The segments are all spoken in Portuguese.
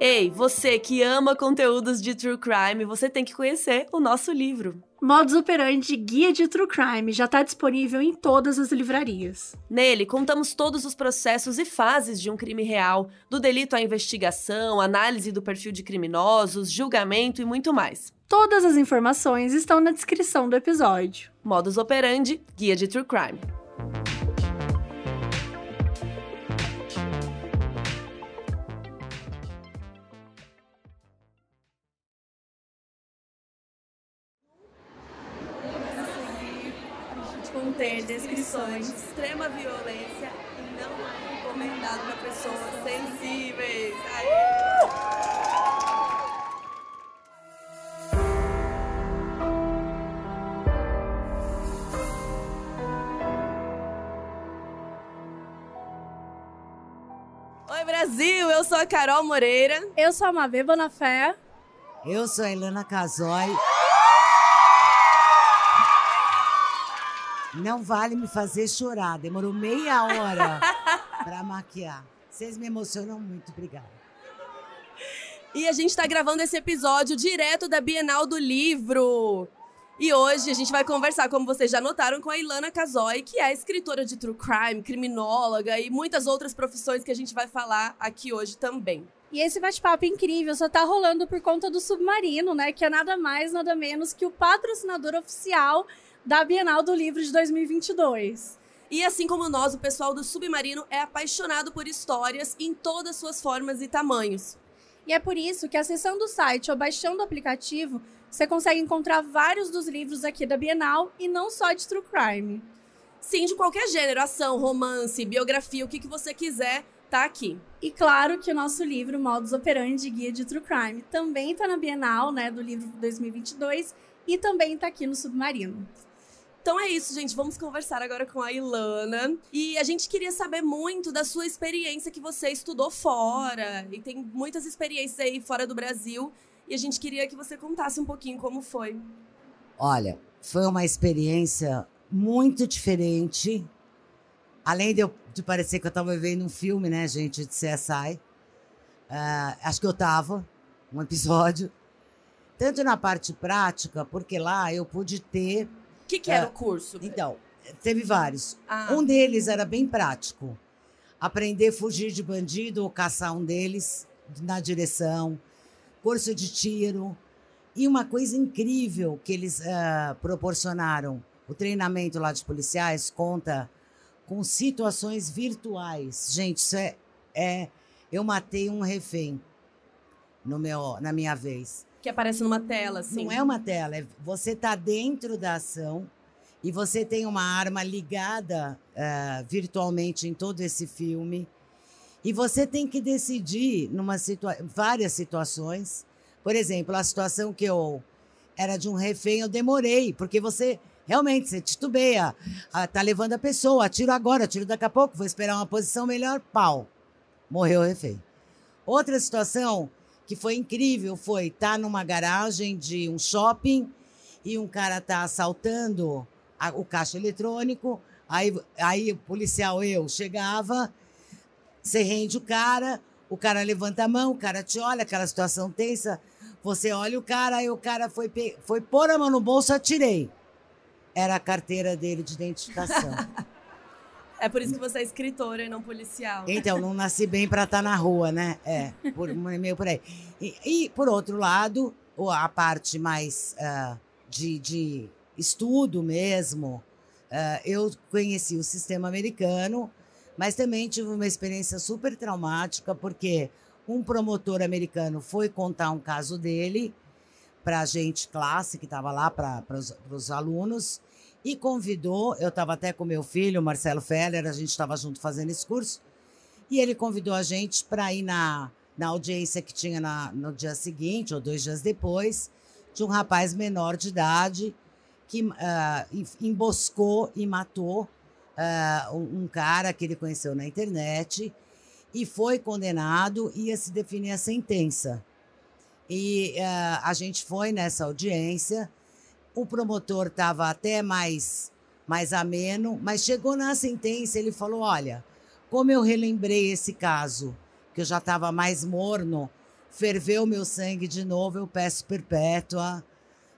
Ei, você que ama conteúdos de true crime, você tem que conhecer o nosso livro. Modus Operandi Guia de True Crime já está disponível em todas as livrarias. Nele, contamos todos os processos e fases de um crime real, do delito à investigação, análise do perfil de criminosos, julgamento e muito mais. Todas as informações estão na descrição do episódio. Modus Operandi Guia de True Crime. De extrema violência e não é recomendado para pessoas sensíveis. Oi Brasil, eu sou a Carol Moreira. Eu sou a Mavê Bonafé. Eu sou a Helena Casoy. Não vale me fazer chorar. Demorou meia hora para maquiar. Vocês me emocionam muito, obrigada. E a gente está gravando esse episódio direto da Bienal do Livro. E hoje a gente vai conversar, como vocês já notaram, com a Ilana Casoy, que é escritora de true crime, criminóloga e muitas outras profissões que a gente vai falar aqui hoje também. E esse bate-papo incrível só tá rolando por conta do Submarino, né? Que é nada mais, nada menos que o patrocinador oficial da Bienal do Livro de 2022. E assim como nós, o pessoal do Submarino é apaixonado por histórias em todas suas formas e tamanhos. E é por isso que acessando o site ou baixando o aplicativo, você consegue encontrar vários dos livros aqui da Bienal e não só de true crime. Sim, de qualquer gênero, ação, romance, biografia, o que, que você quiser, tá aqui. E claro que o nosso livro Modus Operandi Guia de True Crime também está na Bienal, né, do livro 2022 e também está aqui no Submarino. Então é isso, gente. Vamos conversar agora com a Ilana. E a gente queria saber muito da sua experiência que você estudou fora. E tem muitas experiências aí fora do Brasil. E a gente queria que você contasse um pouquinho como foi. Olha, foi uma experiência muito diferente. Além de, eu, de parecer que eu estava vendo um filme, né, gente, de CSI. Uh, ah, acho que eu estava, um episódio. Tanto na parte prática, porque lá eu pude ter o que, que era é, o curso? Então, teve vários. Ah. Um deles era bem prático. Aprender a fugir de bandido ou caçar um deles na direção. Curso de tiro. E uma coisa incrível que eles uh, proporcionaram. O treinamento lá de policiais conta com situações virtuais. Gente, isso é, é eu matei um refém no meu, na minha vez que aparece numa tela, assim. Não é uma tela, é, você está dentro da ação e você tem uma arma ligada uh, virtualmente em todo esse filme. E você tem que decidir numa situa várias situações. Por exemplo, a situação que eu era de um refém, eu demorei, porque você realmente você titubeia, ah, tá levando a pessoa, atiro agora, atiro daqui a pouco, vou esperar uma posição melhor, pau. Morreu o refém. Outra situação que foi incrível foi estar tá numa garagem de um shopping e um cara tá assaltando a, o caixa eletrônico. Aí, aí o policial, eu, chegava, você rende o cara, o cara levanta a mão, o cara te olha, aquela situação tensa. Você olha o cara, aí o cara foi, foi pôr a mão no bolso, atirei. Era a carteira dele de identificação. É por isso que você é escritora e não policial. Então, não nasci bem para estar tá na rua, né? É, por, meio por aí. E, e, por outro lado, a parte mais uh, de, de, estudo mesmo, uh, eu conheci o sistema americano, mas também tive uma experiência super traumática, porque um promotor americano foi contar um caso dele para a gente, classe, que estava lá, para os alunos, e convidou, eu estava até com meu filho, Marcelo Feller, a gente estava junto fazendo esse curso, e ele convidou a gente para ir na, na audiência que tinha na, no dia seguinte, ou dois dias depois, de um rapaz menor de idade que uh, emboscou e matou uh, um, cara que ele conheceu na internet e foi condenado, ia se definir a sentença. E uh, a gente foi nessa audiência, o promotor estava até mais, mais ameno, mas chegou na sentença, ele falou: olha, como eu relembrei esse caso que eu já estava mais morno, ferveu meu sangue de novo, eu peço perpétua.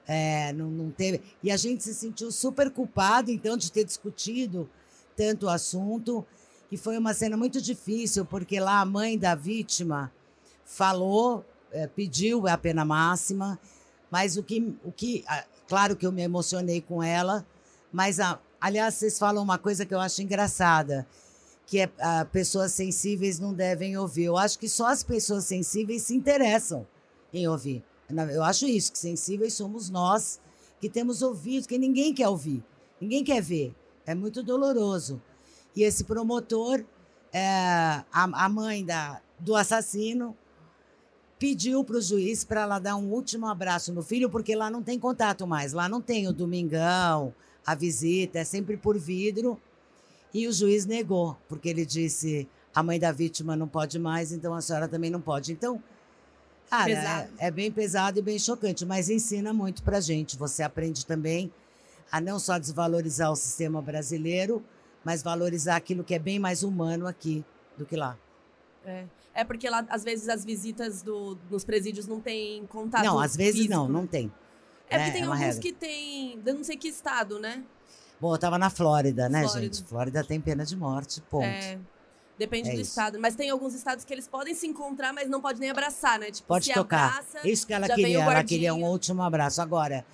É, não, não teve. E a gente se sentiu super culpado, então, de ter discutido tanto o assunto. E foi uma cena muito difícil, porque lá a mãe da vítima falou, é, pediu a pena máxima, mas o que, o que. Claro que eu me emocionei com ela, mas, a, aliás, vocês falam uma coisa que eu acho engraçada, que é a, pessoas sensíveis não devem ouvir. Eu acho que só as pessoas sensíveis se interessam em ouvir. Eu acho isso, que sensíveis somos nós, que temos ouvidos, que ninguém quer ouvir, ninguém quer ver. É muito doloroso. E esse promotor, é, a, a mãe da, do assassino, pediu para o juiz para ela dar um último abraço no filho, porque lá não tem contato mais. Lá não tem o domingão, a visita, é sempre por vidro. E o juiz negou, porque ele disse: a mãe da vítima não pode mais, então a senhora também não pode. Então, cara, é, é, bem pesado e bem chocante, mas ensina muito para gente. Você aprende também a não só desvalorizar o sistema brasileiro, mas valorizar aquilo que é bem mais humano aqui do que lá. É. É porque lá, às vezes, as visitas do, nos presídios não tem contato. Não, às vezes físico. não, não tem. É, porque é, tem é alguns regra. que tem. Eu não sei que estado, né? Bom, eu tava na Flórida, né, Flórida. gente? Flórida tem pena de morte, ponto. É. Depende é do isso. estado. Mas tem alguns estados que eles podem se encontrar, mas não pode nem abraçar, né? Tipo, pode tocar. Abraça, isso que ela queria. Ela queria um último abraço. Agora,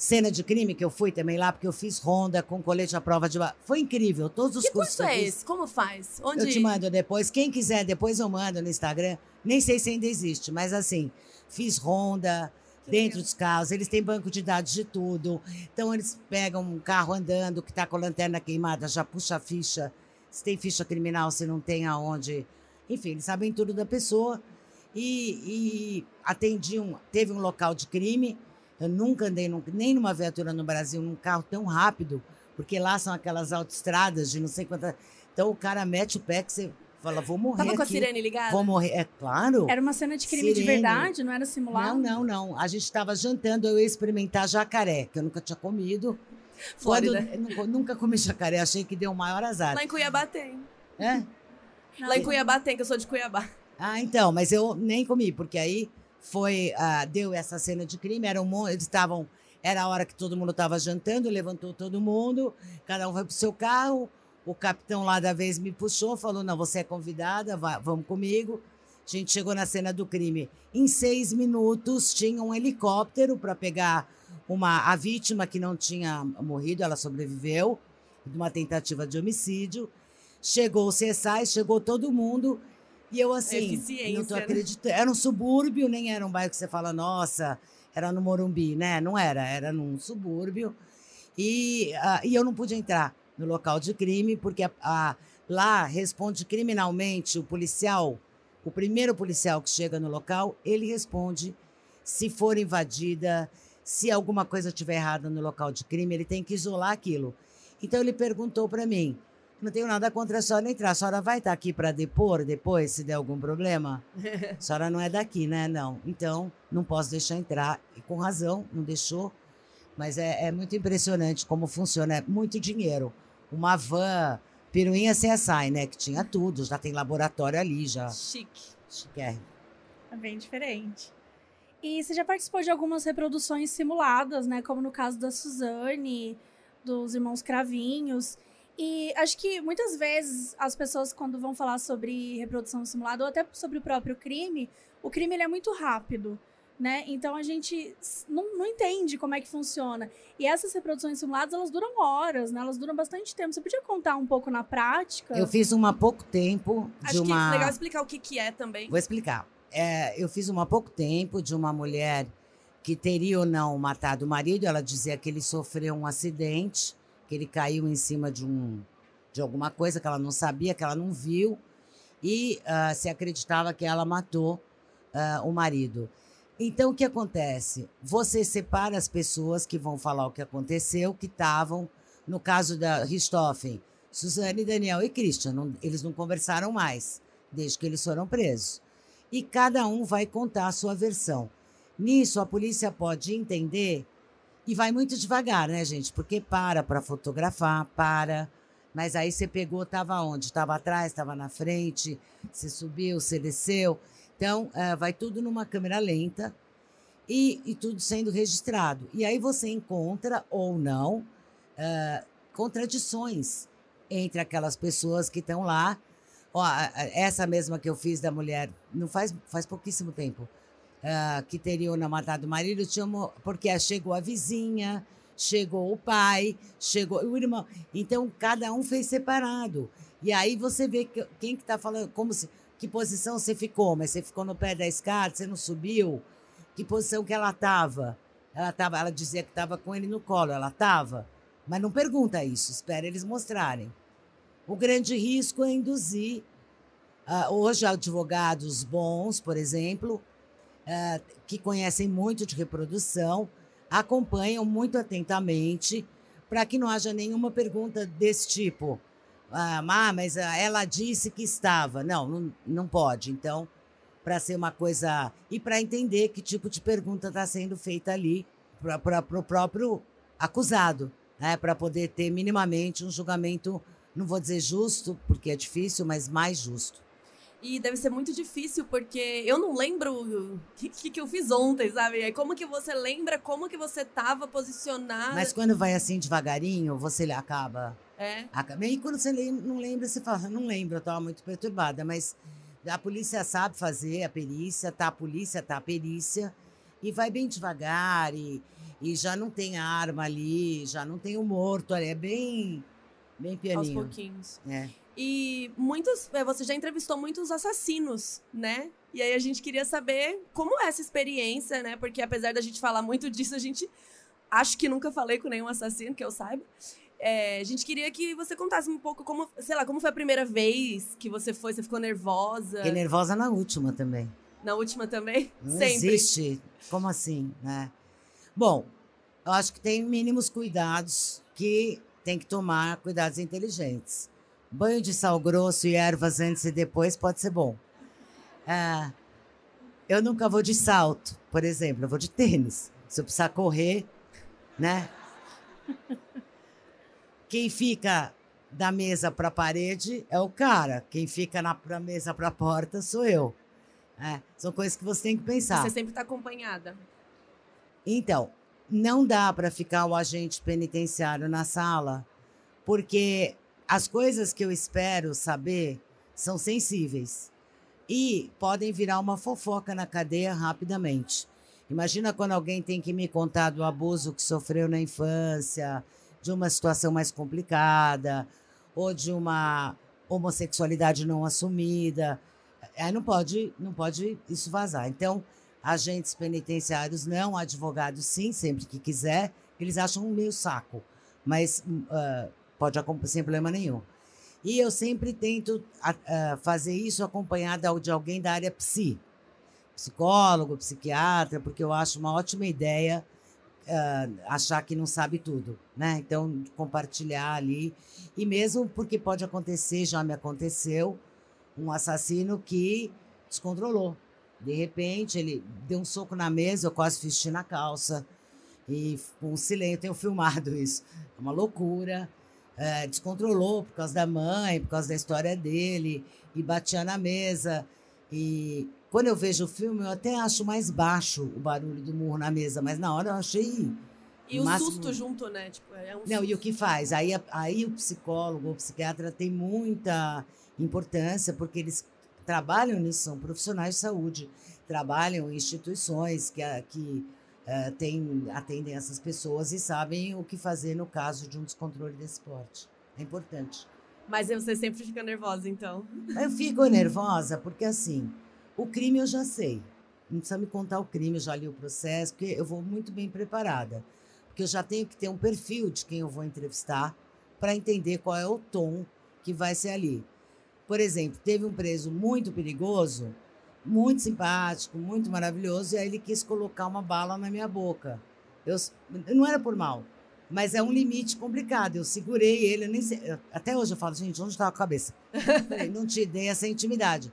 cena de crime que eu fui também lá, porque eu fiz ronda com colete à prova de. Foi incrível. Todos os que cursos. Que curso é esse? Como faz? Onde... Eu te mando depois. Quem quiser, depois eu mando no Instagram. Nem sei se ainda existe, mas assim, fiz ronda. Que dentro legal. dos carros, eles têm banco de dados de tudo. Então, eles pegam um carro andando que está com a lanterna queimada, já puxa a ficha. Se tem ficha criminal, se não tem aonde. Enfim, eles sabem tudo da pessoa. E, e atendiam. Teve um local de crime eu nunca andei num, nem numa viatura no Brasil num carro tão rápido, porque lá são aquelas autoestradas de não sei quantas. Então o cara mete o pé que você fala, vou morrer. Tava com aqui, a sirene ligada? Vou morrer, é claro. Era uma cena de crime sirene. de verdade, não era simulado? Não, não, não. A gente estava jantando, eu ia experimentar jacaré, que eu nunca tinha comido. Flórida. Quando, nunca comi jacaré, achei que deu o maior azar. Lá em Cuiabá tem. É? Não, Lá em Cuiabá tem, que eu sou de Cuiabá. Ah, então, mas eu nem comi, porque aí foi uh, deu essa cena de crime. Era um, eles estavam era a hora que todo mundo estava jantando, levantou todo mundo, cada um foi para o seu carro. O capitão lá da vez me puxou, falou: Não, você é convidada, vá, vamos comigo. A gente chegou na cena do crime. Em seis minutos, tinha um helicóptero para pegar uma, a vítima que não tinha morrido, ela sobreviveu, de uma tentativa de homicídio. Chegou o CSI, chegou todo mundo. E eu, assim, não tô né? acreditando. Era um subúrbio, nem era um bairro que você fala, nossa, era no Morumbi, né? Não era, era num subúrbio. E, uh, e eu não pude entrar no local de crime, porque a, a, lá responde criminalmente o policial, o primeiro policial que chega no local, ele responde se for invadida, se alguma coisa estiver errada no local de crime, ele tem que isolar aquilo. Então ele perguntou para mim: não tenho nada contra a senhora entrar. A senhora vai estar aqui para depor depois, se der algum problema? A senhora não é daqui, né? Não. Então, não posso deixar entrar. E com razão, não deixou. Mas é, é muito impressionante como funciona. É muito dinheiro. Uma van, piruinha CSI, né? Que tinha tudo. Já tem laboratório ali, já. Chique. Chique. É bem diferente. E você já participou de algumas reproduções simuladas, né? Como no caso da Suzane, dos irmãos Cravinhos. E acho que muitas vezes as pessoas, quando vão falar sobre reprodução simulada ou até sobre o próprio crime, o crime ele é muito rápido. Né? Então a gente não, não entende como é que funciona. E essas reproduções simuladas, elas duram horas, né? Elas duram bastante tempo. Você podia contar um pouco na prática? Eu fiz uma há pouco tempo de Acho uma... que é legal explicar o que, que é também. Vou explicar. É, eu fiz uma há pouco tempo de uma mulher que teria ou não matado o marido. Ela dizia que ele sofreu um acidente que ele caiu em cima de um de alguma coisa que ela não sabia, que ela não viu, e uh, se acreditava que ela matou uh, o marido. Então, o que acontece? Você separa as pessoas que vão falar o que aconteceu, que estavam, no caso da Richthofen, Suzane, Daniel e Christian, não, eles não conversaram mais, desde que eles foram presos. E cada um vai contar a sua versão. Nisso, a polícia pode entender e vai muito devagar, né, gente? Porque para para fotografar, para. Mas aí você pegou, estava onde? Estava atrás, estava na frente, você subiu, você desceu. Então, uh, vai tudo numa câmera lenta e, e, tudo sendo registrado. E aí você encontra, ou não, uh, contradições entre aquelas pessoas que estão lá. Ó, essa mesma que eu fiz da mulher, não faz, faz pouquíssimo tempo, uh, que teriam matado o marido, tinha, porque chegou a vizinha, chegou o pai, chegou o irmão. Então, cada um fez separado. E aí você vê que, quem que está falando, como se, que posição você ficou, mas você ficou no pé da escada, você não subiu? Que posição que ela estava? Ela tava, ela dizia que estava com ele no colo, ela estava? Mas não pergunta isso, espera eles mostrarem. O grande risco é induzir. Uh, hoje, advogados bons, por exemplo, uh, que conhecem muito de reprodução, acompanham muito atentamente para que não haja nenhuma pergunta desse tipo. Ah, mas ela disse que estava. Não, não, não pode. Então, para ser uma coisa. E para entender que tipo de pergunta está sendo feita ali para o próprio acusado, né? para poder ter minimamente um julgamento, não vou dizer justo, porque é difícil, mas mais justo. E deve ser muito difícil, porque eu não lembro o que, que, que eu fiz ontem, sabe? É como que você lembra como que você estava posicionado. Mas quando vai assim devagarinho, você acaba. É. Acaba. E quando você não lembra, você fala, não lembro, eu estava muito perturbada. Mas a polícia sabe fazer a perícia, tá a polícia, tá a perícia. E vai bem devagar, e, e já não tem arma ali, já não tem o morto ali. É bem, bem pianinho. Aos pouquinhos. É. E muitos, é, você já entrevistou muitos assassinos, né? E aí a gente queria saber como é essa experiência, né? Porque apesar da gente falar muito disso, a gente acho que nunca falei com nenhum assassino que eu saiba. É, a gente queria que você contasse um pouco como, sei lá, como foi a primeira vez que você foi, você ficou nervosa? Fiquei nervosa na última também. Na última também? Não Sempre. existe. Como assim, né? Bom, eu acho que tem mínimos cuidados que tem que tomar, cuidados inteligentes. Banho de sal grosso e ervas antes e depois pode ser bom. É, eu nunca vou de salto, por exemplo, eu vou de tênis. Se eu precisar correr, né? Quem fica da mesa para a parede é o cara. Quem fica na da mesa para a porta sou eu. É, são coisas que você tem que pensar. Você sempre está acompanhada. Então, não dá para ficar o agente penitenciário na sala, porque as coisas que eu espero saber são sensíveis e podem virar uma fofoca na cadeia rapidamente. Imagina quando alguém tem que me contar do abuso que sofreu na infância, de uma situação mais complicada, ou de uma homossexualidade não assumida. Aí não pode, não pode isso vazar. Então, agentes penitenciários não, advogados sim, sempre que quiser, eles acham meio saco. Mas uh, pode sem problema nenhum. E eu sempre tento uh, fazer isso acompanhada de alguém da área psi, psicólogo, psiquiatra, porque eu acho uma ótima ideia uh, achar que não sabe tudo, né? Então, compartilhar ali. E mesmo porque pode acontecer, já me aconteceu, um assassino que descontrolou. De repente, ele deu um soco na mesa, eu quase vesti na calça. E um silêncio, eu tenho filmado isso. É uma loucura é, descontrolou por causa da mãe, por causa da história dele, e batia na mesa. E quando eu vejo o filme, eu até acho mais baixo o barulho do murro na mesa, mas na hora eu achei. E o máximo... susto junto, né? Tipo, é um Não, susto. e o que faz? Aí, aí o psicólogo, o psiquiatra tem muita importância, porque eles trabalham nisso, são profissionais de saúde, trabalham em instituições que, que uh, tem, atendem essas pessoas e sabem o que fazer no caso de um descontrole desse porte. É importante. Mas você sempre fica nervosa, então? Eu fico nervosa porque, assim, o crime eu já sei. Não precisa me contar o crime, eu já li o processo, porque eu vou muito bem preparada. Porque eu já tenho que ter um perfil de quem eu vou entrevistar para entender qual é o tom que vai ser ali. Por exemplo, teve um preso muito perigoso muito simpático, muito maravilhoso, e aí ele quis colocar uma bala na minha boca. Eu, não era por mal, mas é um limite complicado. Eu segurei ele, eu sei, até hoje eu falo, gente, onde está a cabeça? Falei, não te dei essa intimidade.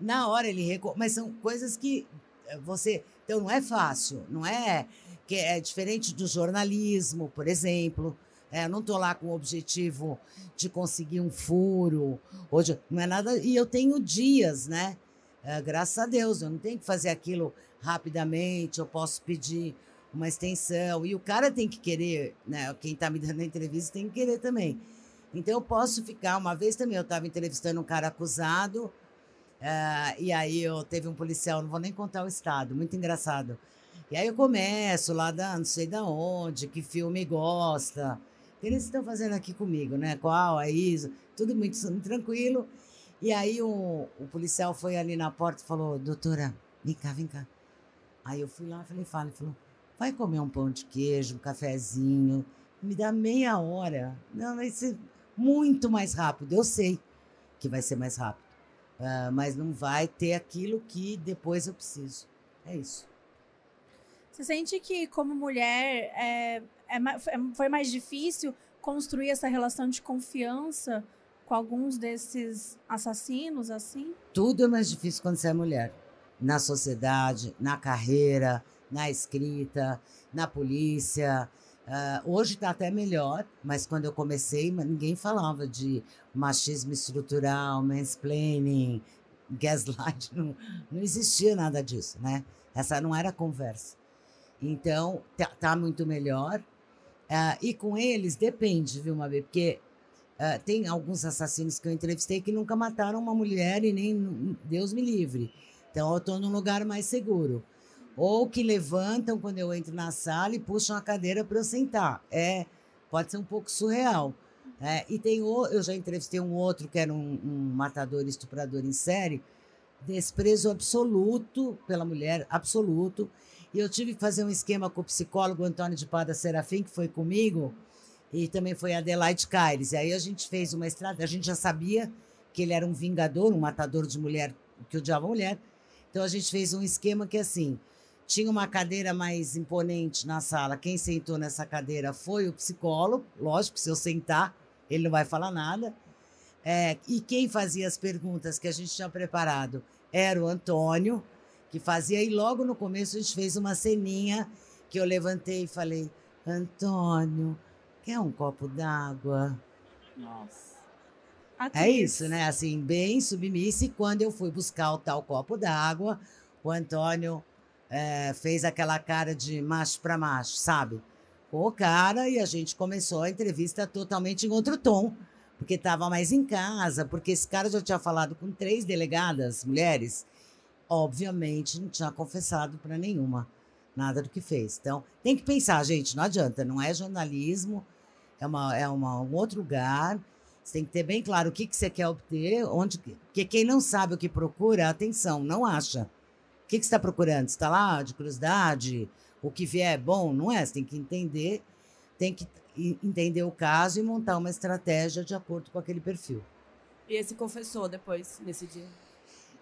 Na hora ele mas são coisas que eh, você. Então não é fácil, não é que é diferente do jornalismo, por exemplo. É, não estou lá com o objetivo de conseguir um furo, hoje não é nada. E eu tenho dias, né? É, graças a Deus, eu não tenho que fazer aquilo rapidamente, eu posso pedir uma extensão. E o cara tem que querer, né? Quem está me dando a entrevista tem que querer também. Então eu posso ficar. Uma vez também eu estava entrevistando um cara acusado, uh, e aí eu teve um policial, não vou nem contar o estado, muito engraçado. E aí eu começo lá da não sei da onde, que filme gosta. O que eles estão fazendo aqui comigo, né? Qual, a Isa, tudo muito tranquilo. E aí o, o policial foi ali na porta e falou, doutora, vem cá, vem cá. Aí eu fui lá, falei, fala, ele falou, vai comer um pão de queijo, um cafezinho, me dá meia hora. Não, vai ser muito mais rápido. Eu sei que vai ser mais rápido, uh, mas não vai ter aquilo que depois eu preciso. É isso. Você sente que, como mulher, é, é, é, foi mais difícil construir essa relação de confiança com alguns desses assassinos, assim? Tudo é mais difícil quando você é mulher. Na sociedade, na carreira, na escrita, na polícia. Uh, hoje está até melhor, mas quando eu comecei, ninguém falava de machismo estrutural, mansplaining, gaslight, não, não existia nada disso, né? Essa não era conversa. Então, tá, tá muito melhor. Uh, e com eles, depende, viu, Mabê? Porque uh, tem alguns assassinos que eu entrevistei que nunca mataram uma mulher e nem Deus me livre. Então, eu estou num lugar mais seguro. Ou que levantam quando eu entro na sala e puxam a cadeira para eu sentar. É, pode ser um pouco surreal. É, e tem o, eu já entrevistei um outro que era um, um matador estuprador em série, desprezo absoluto pela mulher, absoluto. E eu tive que fazer um esquema com o psicólogo Antônio de Pada Serafim, que foi comigo, e também foi Adelaide Caires. E aí a gente fez uma estrada, a gente já sabia que ele era um vingador, um matador de mulher, que odiava mulher. Então a gente fez um esquema que assim, tinha uma cadeira mais imponente na sala. Quem sentou nessa cadeira foi o psicólogo. Lógico, se eu sentar, ele não vai falar nada. É, e quem fazia as perguntas que a gente tinha preparado era o Antônio que fazia. E logo no começo a gente fez uma ceninha que eu levantei e falei: Antônio, quer um copo d'água? Nossa. É isso, né? Assim, bem submissa. E quando eu fui buscar o tal copo d'água, o Antônio é, fez aquela cara de macho para macho, sabe? Com o cara e a gente começou a entrevista totalmente em outro tom, porque estava mais em casa, porque esse cara já tinha falado com três delegadas mulheres obviamente não tinha confessado para nenhuma nada do que fez. Então, tem que pensar, gente, não adianta, não é jornalismo, é, uma, é uma, um outro lugar. Você tem que ter bem claro o que, que você quer obter, onde. Porque quem não sabe o que procura, atenção, não acha. O que, que você está procurando? Você está lá de curiosidade? O que vier é bom? Não é? Você tem que entender, tem que entender o caso e montar uma estratégia de acordo com aquele perfil. E esse confessou depois, nesse dia?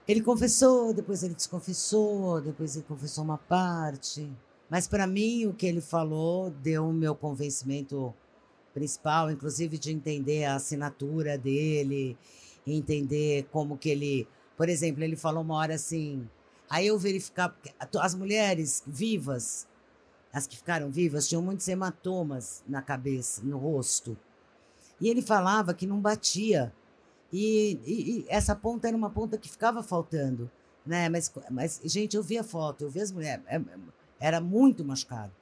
Ele confessou, depois ele desconfessou, depois ele confessou uma parte. Mas para mim o que ele falou deu o meu convencimento principal, inclusive de entender a assinatura dele, entender como que ele, por exemplo, ele falou uma hora assim, aí eu verificar as mulheres vivas, as que ficaram vivas tinham muitos hematomas na cabeça, no rosto. E ele falava que não batia e, e, e, essa ponta era uma ponta que ficava faltando, né? Mas, mas gente, eu vi a foto, eu vi as mulheres, é, era muito machucado.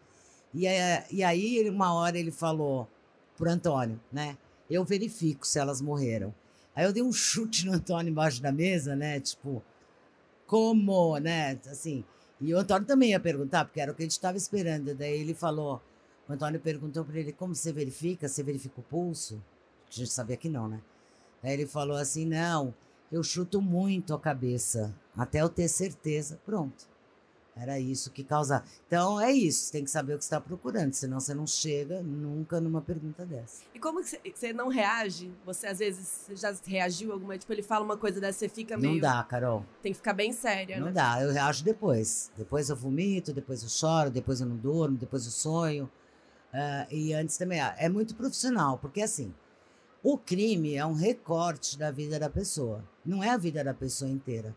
E, e aí, uma hora ele falou pro Antônio, né? Eu verifico se elas morreram. Aí eu dei um chute no Antônio embaixo da mesa, né? Tipo, como, né? Assim. E o Antônio também ia perguntar, porque era o que a gente estava esperando. Daí ele falou, o Antônio perguntou para ele, como você verifica? Você verifica o pulso? A gente sabia que não, né? Aí ele falou assim: não, eu chuto muito a cabeça, até eu ter certeza. Pronto. Era isso que causava. Então é isso, você tem que saber o que está procurando, senão você não chega nunca numa pergunta dessa. E como que você não reage? Você às vezes já reagiu alguma, tipo, ele fala uma coisa dessa, você fica meio. Não dá, Carol. Tem que ficar bem séria, não né? Não dá, eu reajo depois. Depois eu vomito, depois eu choro, depois eu não durmo, depois eu sonho. Uh, e antes também. Ah, é muito profissional, porque assim, o crime é um recorte da vida da pessoa, não é a vida da pessoa inteira.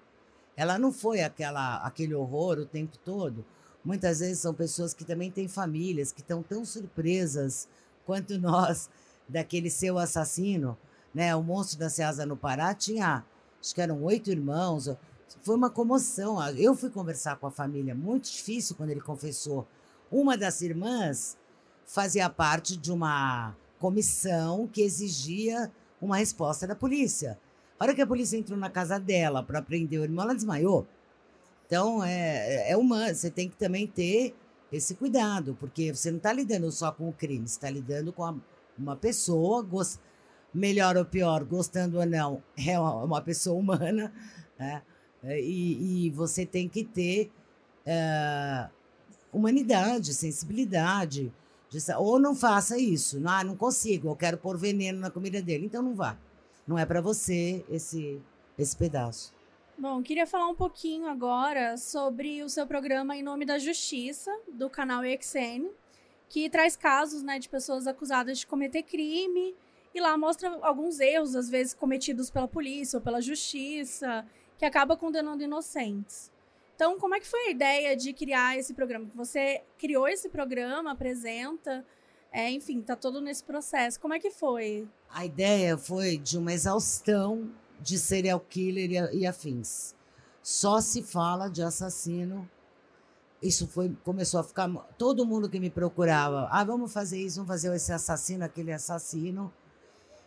Ela não foi aquela, aquele horror o tempo todo. Muitas vezes são pessoas que também têm famílias, que estão tão surpresas quanto nós, daquele seu assassino, né? O monstro da Ceasa no Pará tinha, acho que eram oito irmãos. Foi uma comoção. Eu fui conversar com a família, muito difícil quando ele confessou. Uma das irmãs fazia parte de uma comissão que exigia uma resposta da polícia. A hora que a polícia entrou na casa dela para prender o irmão, ela desmaiou. Então, é, é humano. Você tem que também ter esse cuidado, porque você não está lidando só com o crime, você está lidando com a, uma pessoa, gost, melhor ou pior, gostando ou não, é uma, uma pessoa humana, né? E, e, você tem que ter uh, humanidade, sensibilidade. De, ou não faça isso. Ah, não consigo, eu quero pôr veneno na comida dele. Então não vá. Não é para você esse, esse pedaço. Bom, queria falar um pouquinho agora sobre o seu programa Em Nome da Justiça, do canal EXN, que traz casos né, de pessoas acusadas de cometer crime e lá mostra alguns erros, às vezes cometidos pela polícia ou pela justiça, que acaba condenando inocentes. Então, como é que foi a ideia de criar esse programa? Você criou esse programa, apresenta, é, enfim, tá todo nesse processo. Como é que foi? A ideia foi de uma exaustão de serial killer e, afins. Só se fala de assassino. Isso foi começou a ficar todo mundo que me procurava, ah, vamos fazer isso, vamos fazer esse assassino, aquele assassino.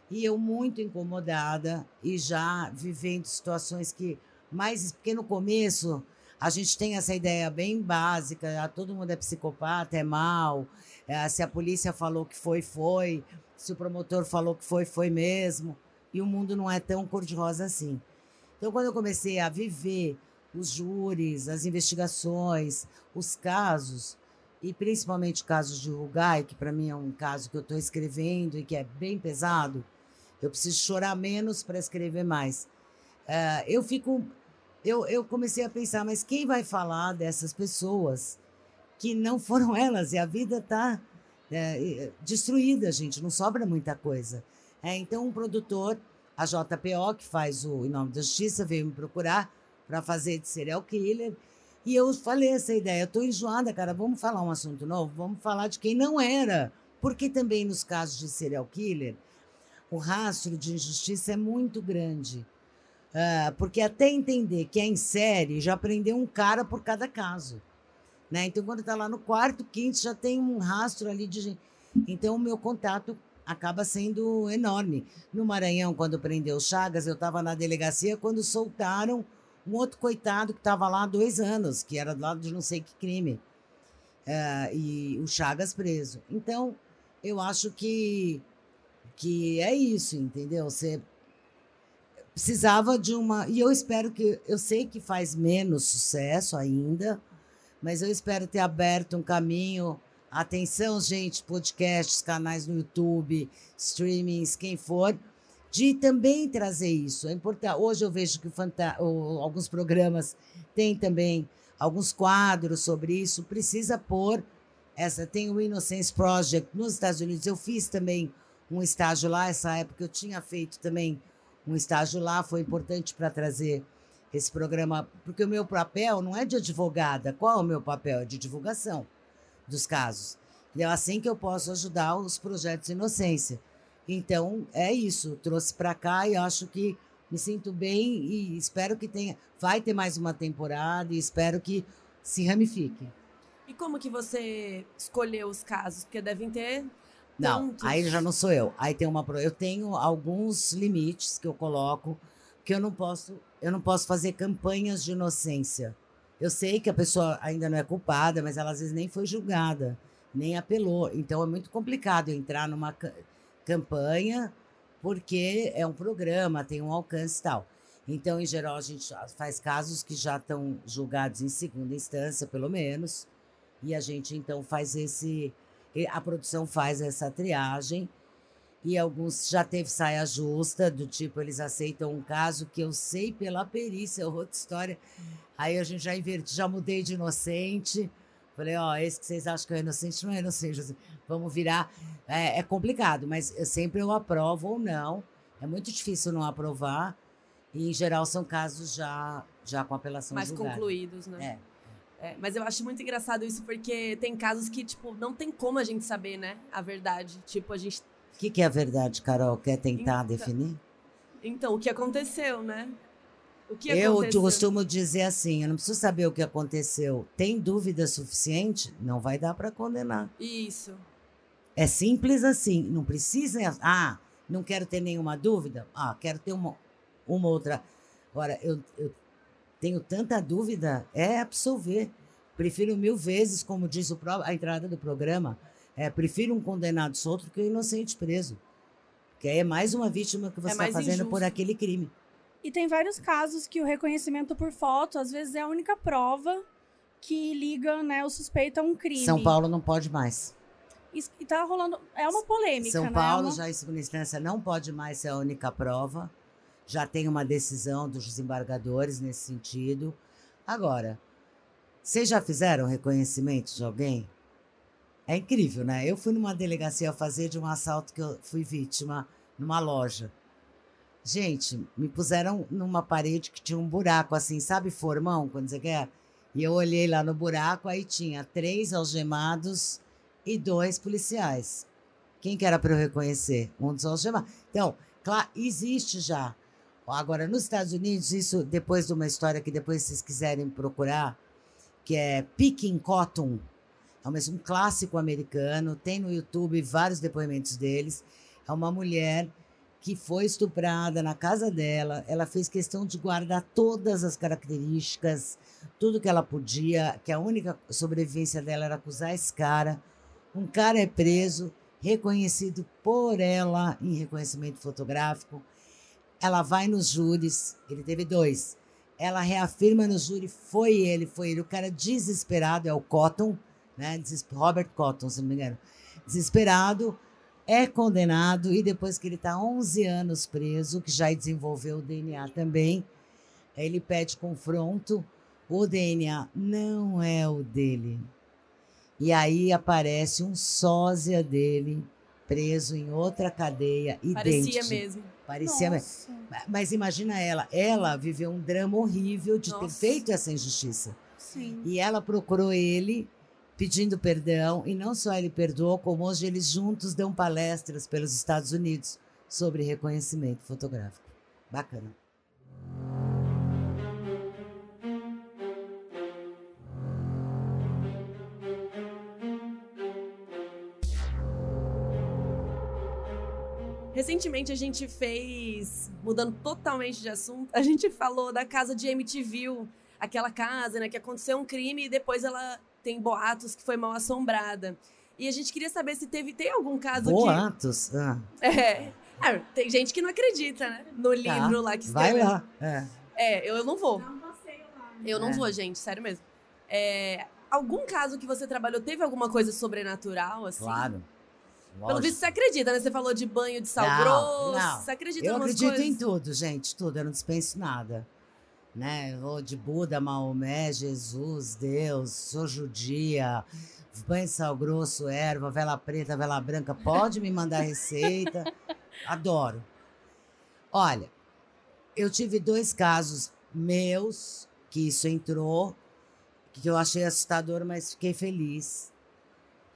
E eu muito incomodada e já vivendo situações que mais porque no começo a gente tem essa ideia bem básica, ah, todo mundo é psicopata, é mal. É, se a polícia falou que foi, foi. Se o promotor falou que foi, foi mesmo e o mundo não é tão cor-de-rosa assim. Então, quando eu comecei a viver os júris, as investigações, os casos, e principalmente casos de Rugai, que para mim é um caso que eu estou escrevendo e que é bem pesado, eu preciso chorar menos para escrever mais. Uh, eu fico. Eu, eu comecei a pensar, mas quem vai falar dessas pessoas que não foram elas? E a vida está é, destruída, gente, não sobra muita coisa. É, então, um produtor, a JPO, que faz o Em Nome da Justiça, veio me procurar para fazer de serial killer. E eu falei essa ideia, estou enjoada, cara, vamos falar um assunto novo? Vamos falar de quem não era. Porque também nos casos de serial killer, o rastro de injustiça é muito grande. Uh, porque até entender que é em série, já prendeu um cara por cada caso. Né? Então, quando está lá no quarto, quinto, já tem um rastro ali de. Então, o meu contato acaba sendo enorme. No Maranhão, quando prendeu Chagas, eu estava na delegacia quando soltaram um outro coitado que estava lá há dois anos, que era do lado de não sei que crime. É, e o Chagas preso. Então, eu acho que, que é isso, entendeu? Você precisava de uma. E eu espero que. Eu sei que faz menos sucesso ainda, mas eu espero ter aberto um caminho Atenção, gente, podcasts, canais no YouTube, streamings, quem for, de também trazer isso. É importante. Hoje eu vejo que alguns programas têm também alguns quadros sobre isso. Precisa pôr essa. Tem o Innocence Project nos Estados Unidos. Eu fiz também um estágio lá. Essa época eu tinha feito também um estágio lá. Foi importante para trazer esse programa, porque o meu papel não é de advogada. Qual é o meu papel? É de divulgação dos casos. E é assim que eu posso ajudar os projetos de inocência. Então, é isso. Trouxe para cá e acho que me sinto bem e espero que tenha. Vai ter mais uma temporada e espero que se ramifique. E como que você escolheu os casos? Porque devem ter. Não, tantos. aí já não sou eu. Aí tem uma. Eu tenho alguns limites que eu coloco que eu não posso. Eu não posso fazer campanhas de inocência. Eu sei que a pessoa ainda não é culpada, mas ela às vezes nem foi julgada, nem apelou. Então é muito complicado entrar numa campanha, porque é um programa, tem um alcance e tal. Então, em geral, a gente faz casos que já estão julgados em segunda instância, pelo menos, e a gente então faz esse. A produção faz essa triagem e alguns já teve saia justa, do tipo, eles aceitam um caso que eu sei pela perícia, é outra história. Aí a gente já inverti, já mudei de inocente. Falei, ó, esse que vocês acham que é inocente não é inocente. Vamos virar. É, é complicado, mas eu sempre eu aprovo ou não. É muito difícil não aprovar. E, em geral, são casos já, já com apelação Mais julgada. concluídos, né? É. É, mas eu acho muito engraçado isso, porque tem casos que, tipo, não tem como a gente saber, né? A verdade. Tipo, a gente. O que, que é a verdade, Carol? Quer tentar Então- definir? Então, o que aconteceu, né? O que Eu aconteceu? costumo dizer assim: eu não preciso saber o que aconteceu. Tem dúvida suficiente? Não vai dar para condenar. Isso. É simples assim. Não precisa. Ah, não quero ter nenhuma dúvida? Ah, quero ter uma, uma outra. Agora, eu, eu tenho tanta dúvida, é absolver. Prefiro mil vezes, como diz o a entrada do programa, é, prefiro um condenado solto que um inocente preso. Que aí é mais uma vítima que você está mais fazendo por injusto. aquele crime. E tem vários casos que o reconhecimento por foto, às vezes, é a única prova que liga né, o suspeito a um crime. São Paulo não pode mais. E, e tá rolando. É uma polêmica, São né? Paulo, É uma- já em segunda instância, não pode mais ser a única prova. Já tem uma decisão dos desembargadores nesse sentido. Agora, vocês já fizeram reconhecimento de alguém? É incrível, né? Eu fui numa delegacia fazer de um assalto que eu fui vítima numa loja. Gente, me puseram numa parede que tinha um buraco assim, sabe, formão, quando você quer? E eu olhei lá no buraco, aí tinha três algemados e dois policiais. Quem que era para eu reconhecer? Um dos algemados. Então, claro, existe já. Agora, nos Estados Unidos, isso depois de uma história que depois vocês quiserem procurar, que é Picking Cotton. É um um clássico americano, tem no YouTube vários depoimentos deles. É uma mulher que foi estuprada na casa dela. Ela fez questão de guardar todas as características, tudo que ela podia, que a única sobrevivência dela era acusar esse cara. Um cara é preso, reconhecido por ela em reconhecimento fotográfico. Ela vai nos júris, ele teve dois. Ela reafirma no júri, foi ele, foi ele. O cara desesperado, é o Cotton, né? Robert Cotton, se não me engano. Desesperado, é condenado e depois que ele está 11 anos preso, que já desenvolveu o DNA também, ele pede confronto. O DNA não é o dele. E aí aparece um sósia dele preso em outra cadeia Parecia mesmo. Parecia mesmo. Mas imagina ela, ela viveu um drama horrível de ter Nossa. feito essa injustiça. sim. E ela procurou ele pedindo perdão, e não só ele perdoou, como hoje eles juntos dão palestras pelos Estados Unidos sobre reconhecimento fotográfico. Bacana. Recentemente a gente fez, mudando totalmente de assunto, a gente falou da casa de MTV, aquela casa, né, que aconteceu um crime e depois ela tem boatos que foi mal assombrada. E a gente queria saber se teve tem algum caso Boatos. Ah, que é, é, tem gente que não acredita, né, no livro lá que vai escreveu. lá. É. É, eu, eu não vou. Lá. Eu não É. vou, gente, sério mesmo. É, algum caso que você trabalhou teve alguma coisa sobrenatural assim? Claro. Pelo Lógico. visto você acredita, né? Você falou de banho de sal Não, grosso. não. Você acredita Eu em acredito coisas? em tudo, gente, tudo. Eu não dispenso nada. Né? Vou de Buda, Maomé, Jesus, Deus, sou judia, banho de sal grosso, erva, vela preta, vela branca. Pode me mandar receita. Adoro. Olha, eu tive dois casos meus que isso entrou, que eu achei assustador, mas fiquei feliz.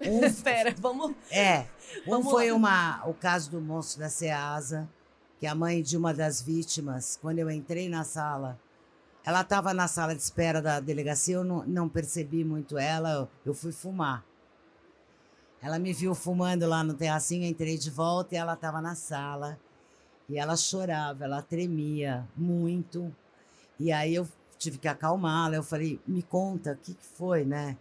Um Espera, vamos. é, um Vamos foi lá. uma, o caso do monstro da Ceasa, que a mãe de uma das vítimas, quando eu entrei na sala, ela estava na sala de espera da delegacia, eu não, não percebi muito ela, eu, fui fumar. Ela me viu fumando lá no terracinho, entrei de volta e ela estava na sala. E ela chorava, ela tremia muito. E aí eu tive que acalmá-la. Eu falei, me conta, o que, que foi, né?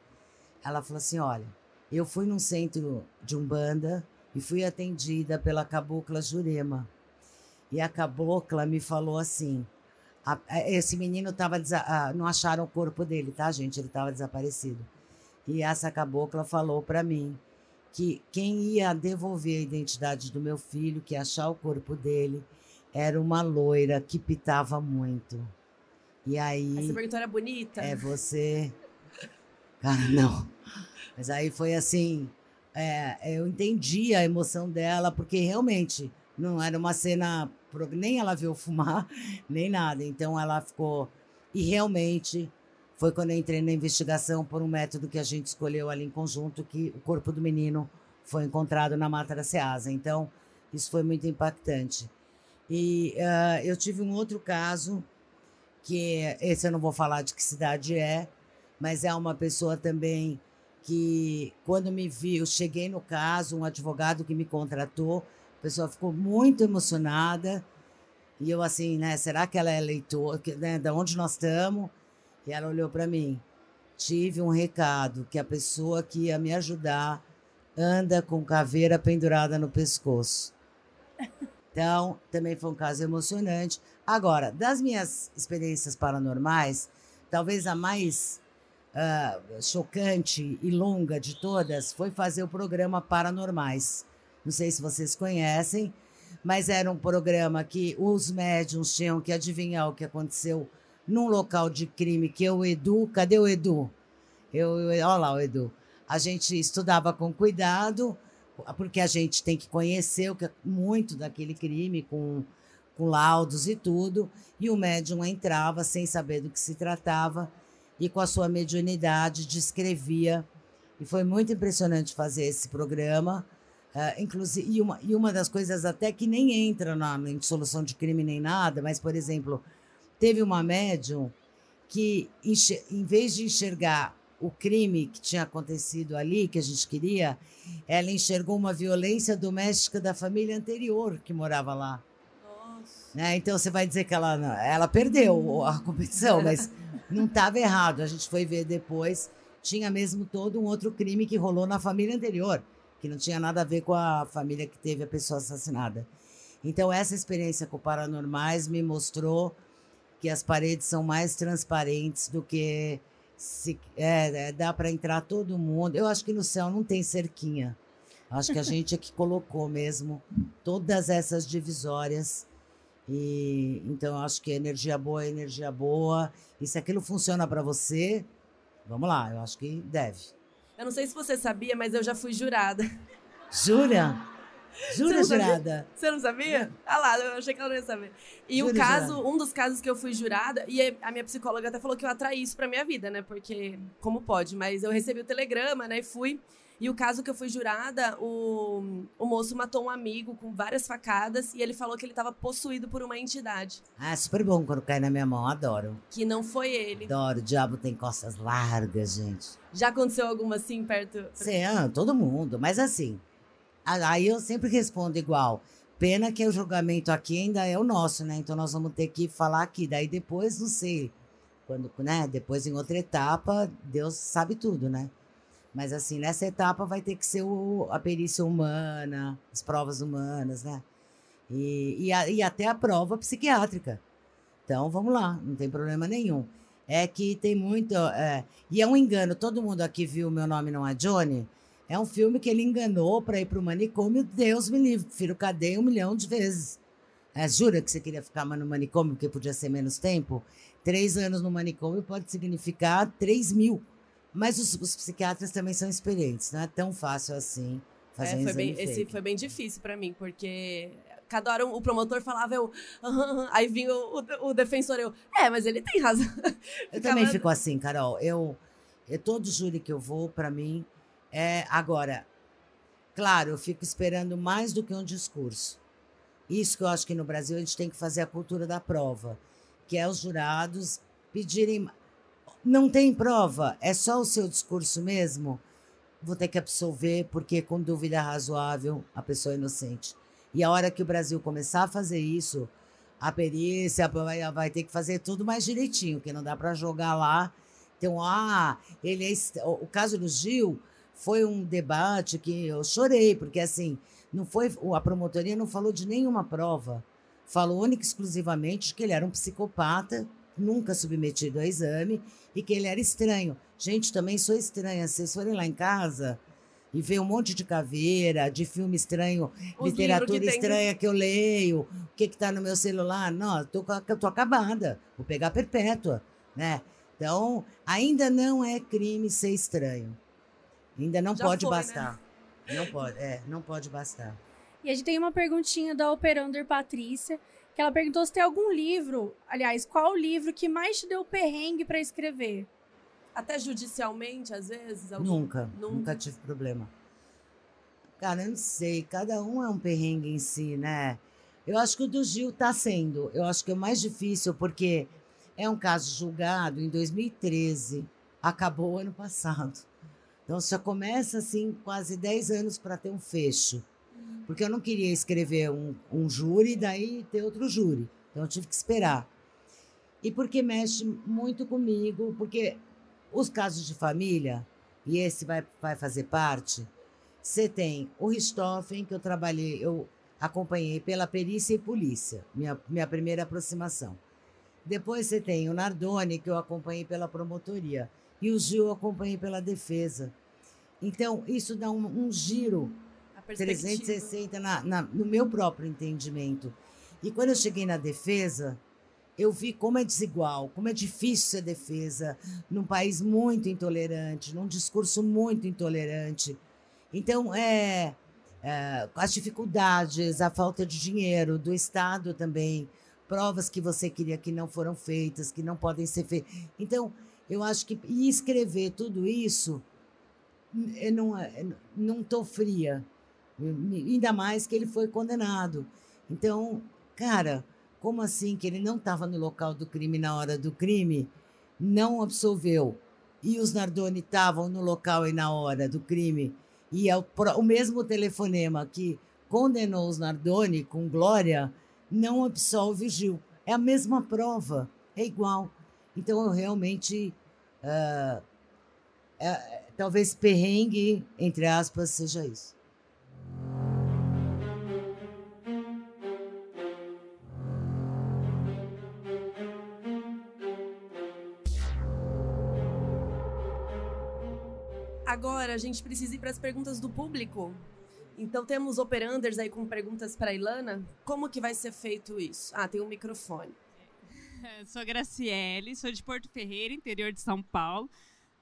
Ela falou assim: olha, eu fui num centro de Umbanda e fui atendida pela cabocla Jurema. E a cabocla me falou assim: a- a- esse menino estava. não acharam o corpo dele, tá, gente? Ele estava desaparecido. E essa cabocla falou para mim que quem ia devolver a identidade do meu filho, que ia achar o corpo dele, era uma loira que pitava muito. E aí. Essa pergunta era bonita. É você. Cara, não. Mas aí foi assim. é, eu entendi a emoção dela, porque realmente não era uma cena. Nem ela viu fumar, nem nada. Então ela ficou. E realmente foi quando eu entrei na investigação por um método que a gente escolheu ali em conjunto, que o corpo do menino foi encontrado na mata da Ceasa. Então, isso foi muito impactante. E uh, eu tive um outro caso, que esse eu não vou falar de que cidade é, mas é uma pessoa também que, quando me viu, cheguei no caso, um advogado que me contratou, pessoa ficou muito emocionada. E eu assim, né, será que ela é leitora, né, da onde nós estamos? E ela olhou para mim. Tive um recado que a pessoa que ia me ajudar anda com caveira pendurada no pescoço. Então, também foi um caso emocionante. Agora, das minhas experiências paranormais, talvez a mais uh, chocante e longa de todas foi fazer o programa Paranormais. Não sei se vocês conhecem, mas era um programa que os médiums tinham que adivinhar o que aconteceu num local de crime que eu, Edu, cadê o Edu? Eu, eu, olha lá o Edu. A gente estudava com cuidado, porque a gente tem que conhecer o que é muito daquele crime, com, com laudos e tudo, e o médium entrava sem saber do que se tratava e com a sua mediunidade descrevia. E foi muito impressionante fazer esse programa. Uh, inclusive, e uma, e uma das coisas até que nem entra na, na solução de crime nem nada, mas, por exemplo, teve uma médium que, em vez de enxergar o crime que tinha acontecido ali, que a gente queria, ela enxergou uma violência doméstica da família anterior que morava lá. Né? Então você vai dizer que ela, ela perdeu a competição, mas não estava errado. A gente foi ver depois, tinha mesmo todo um outro crime que rolou na família anterior, que não tinha nada a ver com a família que teve a pessoa assassinada. Então essa experiência com paranormais me mostrou que as paredes são mais transparentes do que se é, é, dá para entrar todo mundo. Eu acho que no céu não tem cerquinha. Acho que a gente é que colocou mesmo todas essas divisórias. E então eu acho que energia boa é energia boa. E se aquilo funciona para você, vamos lá, eu acho que deve. Eu não sei se você sabia, mas eu já fui jurada. Jura? Jura, você jurada? Você não sabia? Ah lá, eu achei que ela não ia saber. E Jura, o caso, jurada. um dos casos que eu fui jurada, e a minha psicóloga até falou que eu atraí isso pra minha vida, né? Porque, como pode? Mas eu recebi o telegrama, né? E fui. E o caso que eu fui jurada, o, o moço matou um amigo com várias facadas e ele falou que ele estava possuído por uma entidade. Ah, super bom quando cai na minha mão, adoro. Que não foi ele. Adoro, o diabo tem costas largas, gente. Já aconteceu alguma assim perto? Sim, ah, todo mundo, mas assim, Aí eu sempre respondo igual. Pena que o julgamento aqui ainda é o nosso, né? Então nós vamos ter que falar aqui. Daí depois, não sei. Quando, né? Depois em outra etapa, Deus sabe tudo, né? Mas assim, nessa etapa vai ter que ser o, a perícia humana, as provas humanas, né? E, e, a, e até a prova psiquiátrica. Então vamos lá, não tem problema nenhum. É que tem muito. É, e é um engano, todo mundo aqui viu Meu Nome Não é Johnny. É um filme que ele enganou para ir para o manicômio. Deus me livre, filho cadeia um milhão de vezes. É, jura que você queria ficar no manicômio porque podia ser menos tempo? Três anos no manicômio pode significar três mil. Mas os, os psiquiatras também são experientes, não é tão fácil assim fazer é, um foi bem, Esse foi bem difícil para mim, porque cada hora o promotor falava, eu. Uh -huh, aí vinha o, o, o, defensor, eu. É, mas ele tem razão. eu também fico assim, Carol. Eu, eu todo júri que eu vou, para mim, é, agora, claro, eu fico esperando mais do que um discurso. Isso que eu acho que no Brasil a gente tem que fazer a cultura da prova, que é os jurados pedirem. Não tem prova, é só o seu discurso mesmo. Vou ter que absolver, porque com dúvida razoável a pessoa é inocente. E a hora que o Brasil começar a fazer isso, a perícia vai, vai ter que fazer tudo mais direitinho, que não dá para jogar lá. Então, ah, ele é, o caso do Gil, foi um debate que eu chorei, porque assim, não foi a promotoria não falou de nenhuma prova. Falou única e exclusivamente que ele era um psicopata, nunca submetido a exame e que ele era estranho. Gente, também sou estranha. Se vocês forem lá em casa e ver um monte de caveira, de filme estranho, Os literatura que estranha tem... que eu leio, o que está no meu celular, não, tô, tô acabada. Vou pegar perpétua, né? Então, ainda não é crime ser estranho. Ainda não Já pode foi, né? bastar. Né? Não pode, é, não pode bastar. E a gente tem uma perguntinha da Operander Patrícia, que ela perguntou se tem algum livro, aliás, qual o livro que mais te deu perrengue para escrever? Até judicialmente, às vezes? Algum... Nunca, nunca, nunca tive problema. Cara, eu não sei, cada um é um perrengue em si, né? Eu acho que o do Gil está sendo. Eu acho que é o mais difícil, porque é um caso julgado em 2013, acabou ano passado. Então já começa assim, quase 10 anos para ter um fecho. Porque eu não queria escrever um, um júri e daí ter outro júri. Então eu tive que esperar. E porque mexe muito comigo, porque os casos de família, e esse vai, vai fazer parte, você tem o Richthofen, que eu trabalhei, eu acompanhei pela perícia e polícia, minha, minha primeira aproximação. Depois você tem o Nardoni, que eu acompanhei pela promotoria, e o Gil eu acompanhei pela defesa. Então, isso dá um, um giro 360 na, na, no meu próprio entendimento. E quando eu cheguei na defesa, eu vi como é desigual, como é difícil ser defesa num país muito intolerante, num discurso muito intolerante. Então, é, é, as dificuldades, a falta de dinheiro do Estado também, provas que você queria que não foram feitas, que não podem ser feitas. Então, eu acho que e escrever tudo isso, eu não estou fria, ainda mais que ele foi condenado. Então, cara, como assim que ele não estava no local do crime na hora do crime, não absolveu, e os Nardoni estavam no local e na hora do crime, e é o, o mesmo telefonema que condenou os Nardoni com Glória não absolve Gil. É a mesma prova, é igual. Então, eu realmente. Uh, é, talvez perrengue, entre aspas, seja isso. Agora a gente precisa ir para as perguntas do público. Então temos operanders aí com perguntas para a Ilana. Como que vai ser feito isso? Ah, tem um microfone. É, sou Graciele, sou de Porto Ferreira, interior de São Paulo.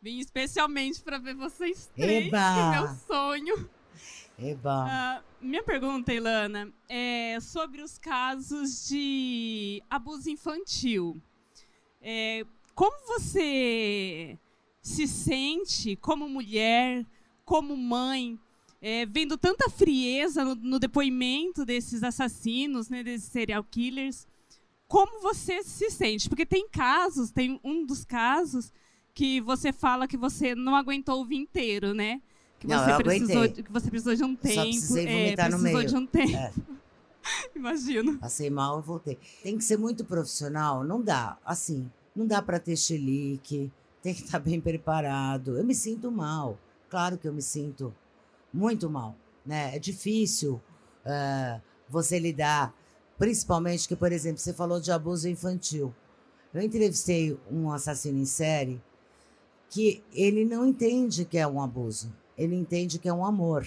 Vim especialmente para ver vocês três, Eba! meu sonho. Eba! Uh, minha pergunta, Ilana, é sobre os casos de abuso infantil. É, como você se sente como mulher, como mãe, é, vendo tanta frieza no, no, depoimento desses assassinos, né, desses serial killers, como você se sente? Porque tem casos, tem um dos casos que você fala que você não aguentou o vinho inteiro, né? Que não, você precisou, que você precisou de um tempo, Só precisei é, vomitar é, no meio. de um tempo. É. Imagino. Passei mal e voltei. Tem que ser muito profissional, não dá. Assim, não dá para ter chilique tem que estar bem preparado. Eu me sinto mal, claro que eu me sinto muito mal, né? É difícil uh, você lidar, principalmente que, por exemplo, você falou de abuso infantil. Eu entrevistei um assassino em série que ele não entende que é um abuso, ele entende que é um amor.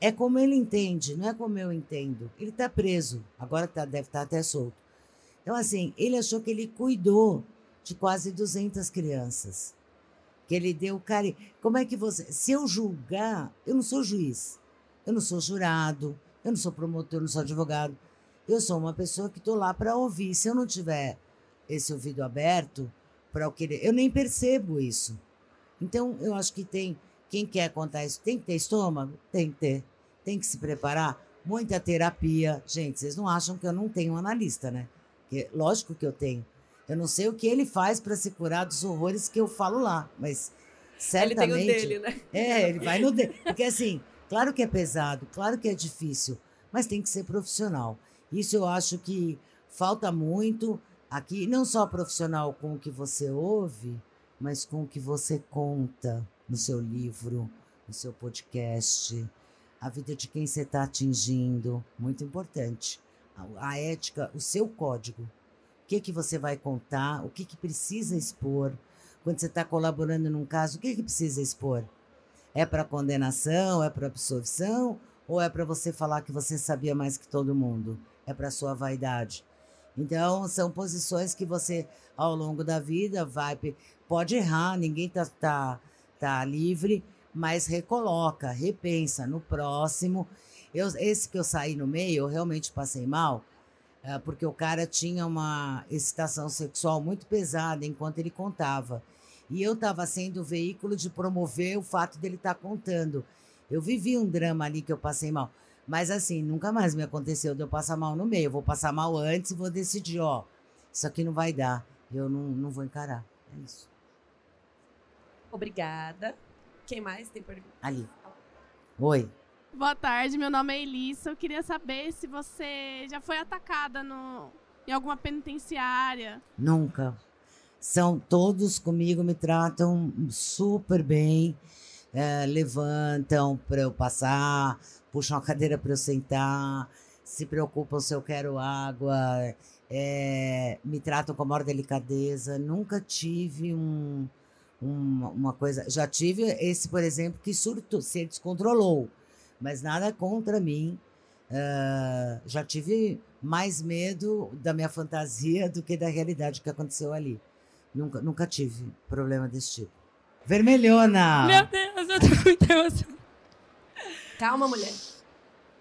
É como ele entende, não é como eu entendo. Ele está preso, agora tá, deve estar tá até solto. Então, assim, ele achou que ele cuidou de quase 200 crianças. Que ele deu carinho. Como é que você. Se eu julgar, eu não sou juiz, eu não sou jurado, eu não sou promotor, eu não sou advogado. Eu sou uma pessoa que estou lá para ouvir. Se eu não tiver esse ouvido aberto para o que eu nem percebo isso. Então, eu acho que tem quem quer contar isso tem que ter estômago, tem que ter, tem que se preparar, muita terapia. Gente, vocês não acham que eu não tenho analista, né? Que lógico que eu tenho. Eu não sei o que ele faz para se curar dos horrores que eu falo lá, mas certamente. Ele tem o dele, né? É, ele vai no dele. Porque assim, claro que é pesado, claro que é difícil, mas tem que ser profissional. Isso eu acho que falta muito aqui, não só profissional com o que você ouve, mas com o que você conta no seu livro, no seu podcast, a vida de quem você está atingindo, muito importante. A, a ética, o seu código o que, que você vai contar, o que, que precisa expor. Quando você está colaborando num caso, o que, que precisa expor? É para condenação, é para absolvição ou é para você falar que você sabia mais que todo mundo? É para sua vaidade. Então, são posições que você, ao longo da vida, vai. Pode errar, ninguém está tá, tá livre, mas recoloca, repensa no próximo. Eu, esse que eu saí no meio, eu realmente passei mal porque o cara tinha uma excitação sexual muito pesada enquanto ele contava. E eu estava sendo o veículo de promover o fato dele estar tá contando. Eu vivi um drama ali que eu passei mal. Mas assim, nunca mais me aconteceu de eu passar mal no meio. Eu vou passar mal antes e vou decidir, ó, isso aqui não vai dar. Eu não, não vou encarar. É isso. Obrigada. Quem mais tem pergunta? Ali. Oi. Boa tarde, meu nome é Elissa. Eu queria saber se você já foi atacada no, em alguma penitenciária. Nunca. São todos comigo, me tratam super bem, é, levantam para eu passar, puxam a cadeira para eu sentar, se preocupam se eu quero água, é, me tratam com a maior delicadeza. Nunca tive um, um, uma coisa. Já tive esse, por exemplo, que surto, se descontrolou, mas nada contra mim. Uh, já tive mais medo da minha fantasia do que da realidade que aconteceu ali. Nunca, nunca tive problema desse tipo. Vermelhona! Meu Deus, eu tô muito emocionada. Calma, mulher.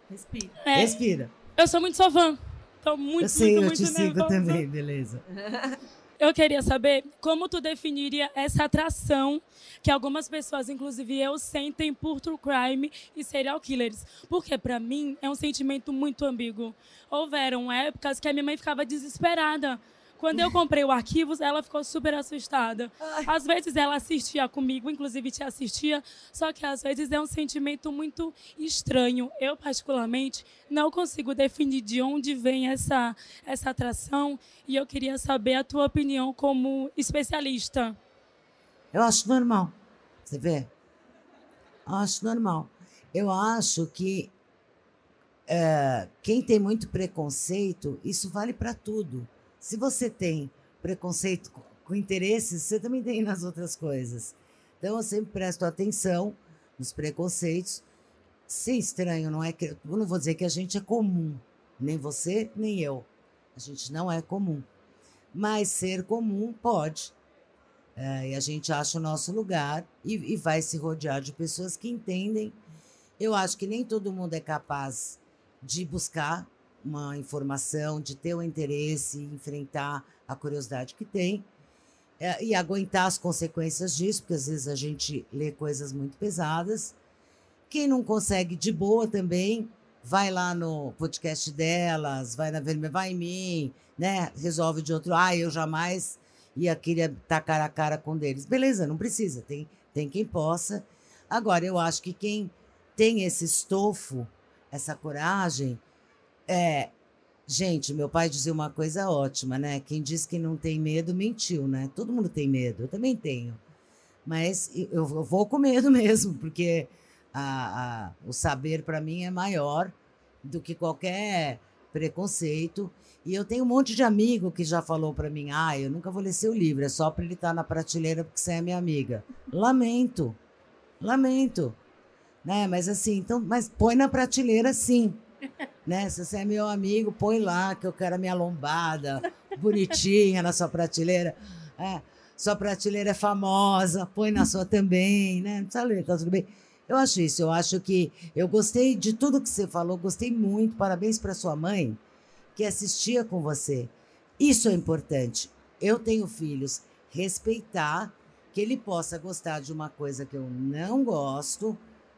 Respira. É, Respira. Eu sou muito sua fã. Tô muito, eu sei, muito, eu te nervosa. sigo também, beleza. Eu queria saber como tu definiria essa atração que algumas pessoas, inclusive eu, sentem por true crime e serial killers. Porque para mim é um sentimento muito ambíguo. Houveram épocas que a minha mãe ficava desesperada quando eu comprei o Arquivos, ela ficou super assustada. Às vezes ela assistia comigo, inclusive te assistia, só que às vezes é um sentimento muito estranho. Eu, particularmente, não consigo definir de onde vem essa, essa atração e eu queria saber a tua opinião como especialista. Eu acho normal. Você vê? Eu acho normal. Eu acho que é, quem tem muito preconceito, isso vale para tudo. Se você tem preconceito com interesses, você também tem nas outras coisas. Então, eu sempre presto atenção nos preconceitos. Ser estranho não é que. Eu não vou dizer que a gente é comum. Nem você, nem eu. A gente não é comum. Mas ser comum pode. É, e a gente acha o nosso lugar e, e vai se rodear de pessoas que entendem. Eu acho que nem todo mundo é capaz de buscar uma informação, de ter o interesse, enfrentar a curiosidade que tem é, e aguentar as consequências disso, porque às vezes a gente lê coisas muito pesadas. Quem não consegue de boa também, vai lá no podcast delas, vai na Vermelha, vai em mim, né? Resolve de outro. Ah, eu jamais ia querer estar cara a cara com deles. Beleza, não precisa, tem, tem quem possa. Agora, eu acho que quem tem esse estofo, essa coragem, é, gente, meu pai dizia uma coisa ótima, né? Quem diz que não tem medo mentiu, né? Todo mundo tem medo, eu também tenho. Mas eu, vou com medo mesmo, porque a, a, o saber para mim é maior do que qualquer preconceito. E eu tenho um monte de amigo que já falou para mim: ah, eu nunca vou ler seu livro, é só para ele estar tá na prateleira porque você é minha amiga. Lamento, lamento. Né? Mas assim, então, mas põe na prateleira sim né? Se você é meu amigo, põe lá que eu quero a minha lombada bonitinha na sua prateleira. É, sua prateleira é famosa, põe na sua também, né? Tá tudo bem. Eu acho isso, eu acho que eu gostei de tudo que você falou, gostei muito. Parabéns para sua mãe que assistia com você. Isso é importante. Eu tenho filhos, respeitar que ele possa gostar de uma coisa que eu não gosto,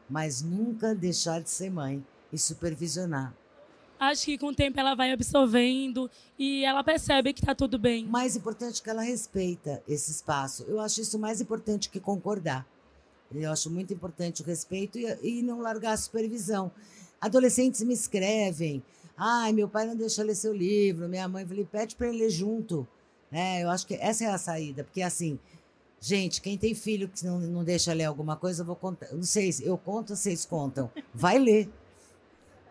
mas nunca deixar de ser mãe e supervisionar. Acho que com o tempo ela vai absorvendo e ela percebe que está tudo bem. Mais importante que ela respeita esse espaço. Eu acho isso mais importante que concordar. Eu acho muito importante o respeito e, e não largar a supervisão. Adolescentes me escrevem. Ai, meu pai não deixa ler seu livro, minha mãe falei, pede para ele ler junto. É, eu acho que essa é a saída, porque assim, gente, quem tem filho que não, não deixa ler alguma coisa, eu vou contar. Não sei, eu conto, vocês contam. Vai ler.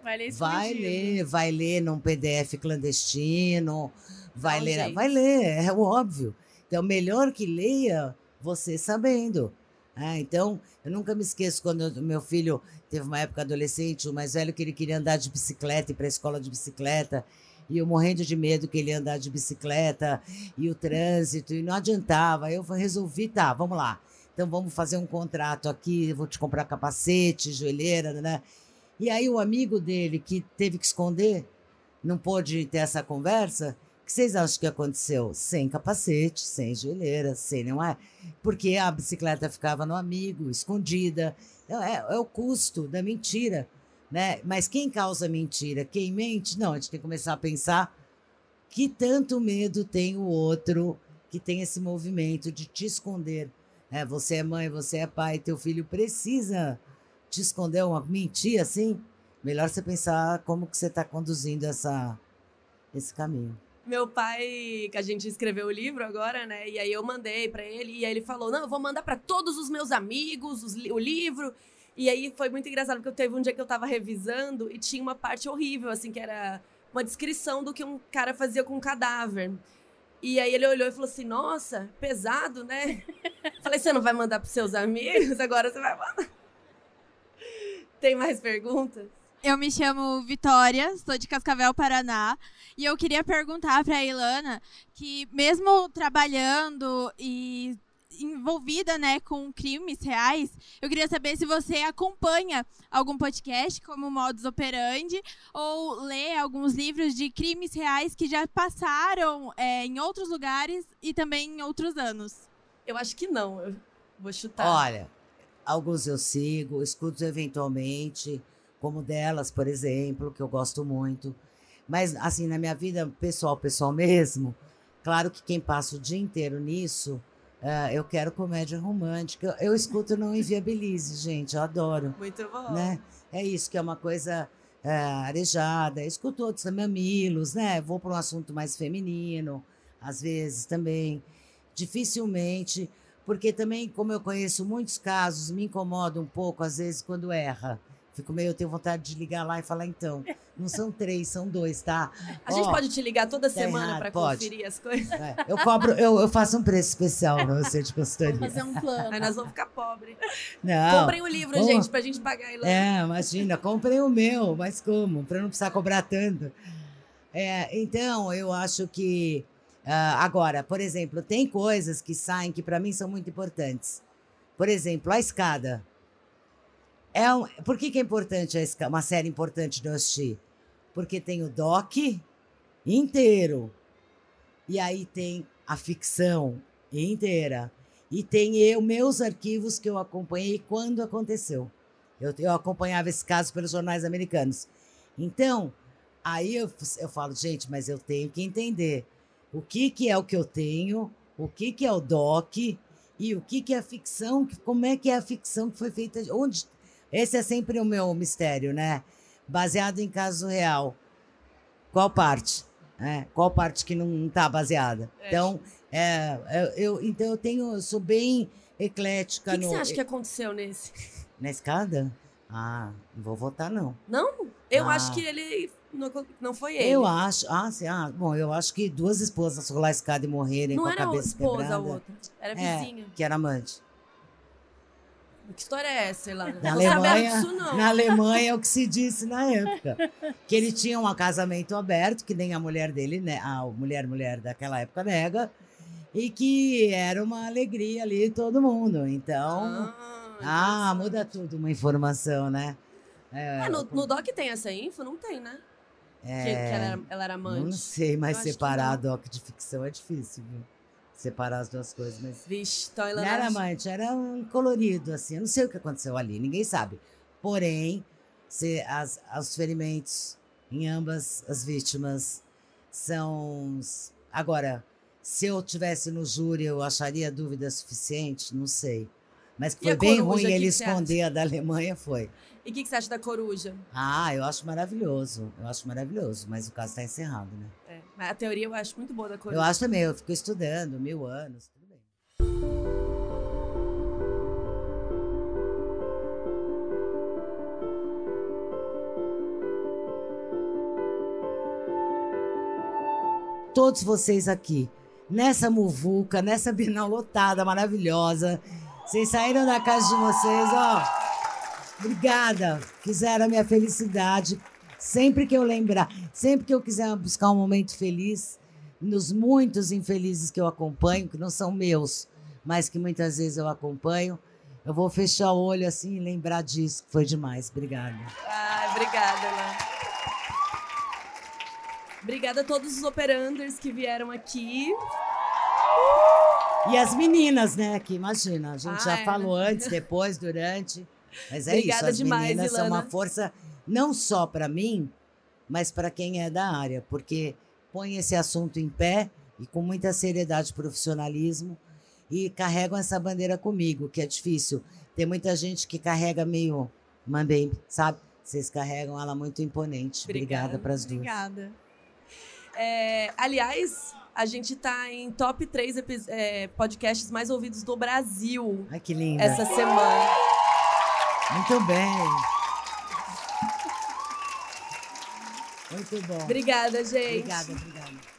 Vai ler Vai ler, vai ler num PDF clandestino, vai Não, ler, gente. vai ler, é óbvio. Então, melhor que leia você sabendo. É, então, eu nunca me esqueço quando meu filho teve uma época adolescente, o mais velho, que ele queria andar de bicicleta, ir para a escola de bicicleta. E eu morrendo de medo que ele ia andar de bicicleta e o trânsito, e não adiantava. Eu resolvi, tá, vamos lá. Então vamos fazer um contrato aqui, vou te comprar capacete, joelheira, né? E aí o amigo dele, que teve que esconder, não pôde ter essa conversa, O que vocês acham que aconteceu? Sem capacete, sem joelheira, sem nenhuma. Porque a bicicleta ficava no amigo, escondida. Então, é, é o custo da mentira. Né? Mas quem causa mentira? Quem mente? Não, a gente tem que começar a pensar que tanto medo tem o outro que tem esse movimento de te esconder. É, você é mãe, você é pai, teu filho precisa te esconder uma mentira assim. Melhor você pensar como que você está conduzindo essa, esse caminho. Meu pai, que a gente escreveu o livro agora, né? E aí eu mandei para ele e aí ele falou: "Não, eu vou mandar para todos os meus amigos os, o livro". E aí foi muito engraçado porque eu teve um dia que eu tava revisando e tinha uma parte horrível assim que era uma descrição do que um cara fazia com um cadáver. E aí ele olhou e falou assim: Nossa, pesado, né? Falei: Você não vai mandar pros seus amigos? Agora você vai mandar. Tem mais perguntas? Eu me chamo Vitória, sou de Cascavel, Paraná, e eu queria perguntar para a Ilana que mesmo trabalhando e envolvida, né, com crimes reais, eu queria saber se você acompanha algum podcast como Modus Operandi ou lê alguns livros de crimes reais que já passaram é, em outros lugares e também em outros anos. Eu acho que não. Eu vou chutar. Olha, alguns eu sigo, escuto eventualmente, como delas, por exemplo, que eu gosto muito. Mas, assim, na minha vida pessoal, pessoal mesmo, claro que quem passa o dia inteiro nisso Uh, eu quero comédia romântica. Eu escuto Não Inviabilize, gente, eu adoro. Muito bom. Né? É isso, que é uma coisa uh, arejada. Eu escuto outros mamilos, né? Vou para um assunto mais feminino, às vezes também. Dificilmente, porque também, como eu conheço muitos casos, me incomoda um pouco, às vezes, quando erra. Fico meio, eu tenho vontade de ligar lá e falar, então, não são três, são dois, tá? A gente pode te ligar toda tá semana para conferir as coisas? É, eu cobro, eu, eu faço um preço especial pra você de consultoria. Vou fazer um plano. Aí nós vamos ficar pobres. Não. Comprem o livro, como? gente, pra gente pagar ele. É, imagina, comprem o meu, mas como? Pra não precisar cobrar tanto. É, então, eu acho que. Uh, agora, por exemplo, tem coisas que saem que para mim são muito importantes. Por exemplo, a escada. É um, por que, que é importante uma série importante de assistir? Porque tem o doc inteiro. E aí tem a ficção inteira. E tem eu, meus arquivos que eu acompanhei quando aconteceu. Eu, eu acompanhava esse caso pelos jornais americanos. Então, aí eu, eu falo, gente, mas eu tenho que entender o que, que é o que eu tenho, o que, que é o doc e o que, que é a ficção, como é que é a ficção que foi feita, onde esse é sempre o meu mistério, né? Baseado em caso real. Qual parte? É, qual parte que não está baseada? É. Então, é, é, eu, então eu tenho, eu sou bem eclética. O que, que você acha que aconteceu nesse? Na escada? Ah, não vou votar, não. Não? Eu ah. acho que ele. Não, não foi ele. Eu acho. Ah, sim, ah, bom, eu acho que duas esposas rolar a escada e morrerem não com a cabeça quebrada. Não era esposa a outra. Era é, vizinha. que era amante. Que história é essa, lá? Na Alemanha, disso, na Alemanha é o que se disse na época. Que ele tinha um casamento aberto, que nem a mulher dele, né? A mulher, mulher daquela época nega. E que era uma alegria ali todo mundo. Então. Ah, ah muda tudo uma informação, né? É, ah, no, no doc tem essa info? Não tem, né? É, ela, era, ela, era, amante. Não sei, mas separar doc de ficção é difícil, viu? separar as duas coisas, mas. Vixe, então ela não era amante, era um colorido, assim. Eu não sei o que aconteceu ali, ninguém sabe. Porém, se as, os ferimentos em ambas as vítimas são. Agora, se eu tivesse no júri, eu acharia dúvida suficiente? Não sei. Mas que foi bem ruim ele esconder a da Alemanha, foi. E o que, que, você acha da coruja? Ah, eu acho maravilhoso. Eu acho maravilhoso, mas o caso está encerrado, né? É, mas a teoria eu acho muito boa da coruja. Eu acho também, eu fico estudando mil anos, tudo bem. Todos vocês aqui, nessa muvuca, nessa binal lotada, maravilhosa. Vocês saíram da casa de vocês, ó. Obrigada. Fizeram a minha felicidade. Sempre que eu lembrar, sempre que eu quiser buscar um momento feliz, nos muitos infelizes que eu acompanho, que não são meus, mas que muitas vezes eu acompanho, eu vou fechar o olho assim e lembrar disso. Foi demais. Obrigada. Ai, obrigada, Lá. Obrigada a todos os operanders que vieram aqui. E as meninas, né? Que imagina, a gente Ah, já é, falou antes, depois, durante. Mas é Obrigada isso, as demais, meninas são uma Ilana. força não só para mim, mas para quem é da área, porque põe esse assunto em pé e com muita seriedade e profissionalismo e carregam essa bandeira comigo, que é difícil. Tem muita gente que carrega meio mambem, sabe? Vocês carregam ela muito imponente. Obrigada. Para as duas. Obrigada. É, aliás, a gente tá em top 3 podcasts mais ouvidos do Brasil Ai, que linda. essa semana. Muito bem. Muito bom. Obrigada, gente. Obrigada, obrigada.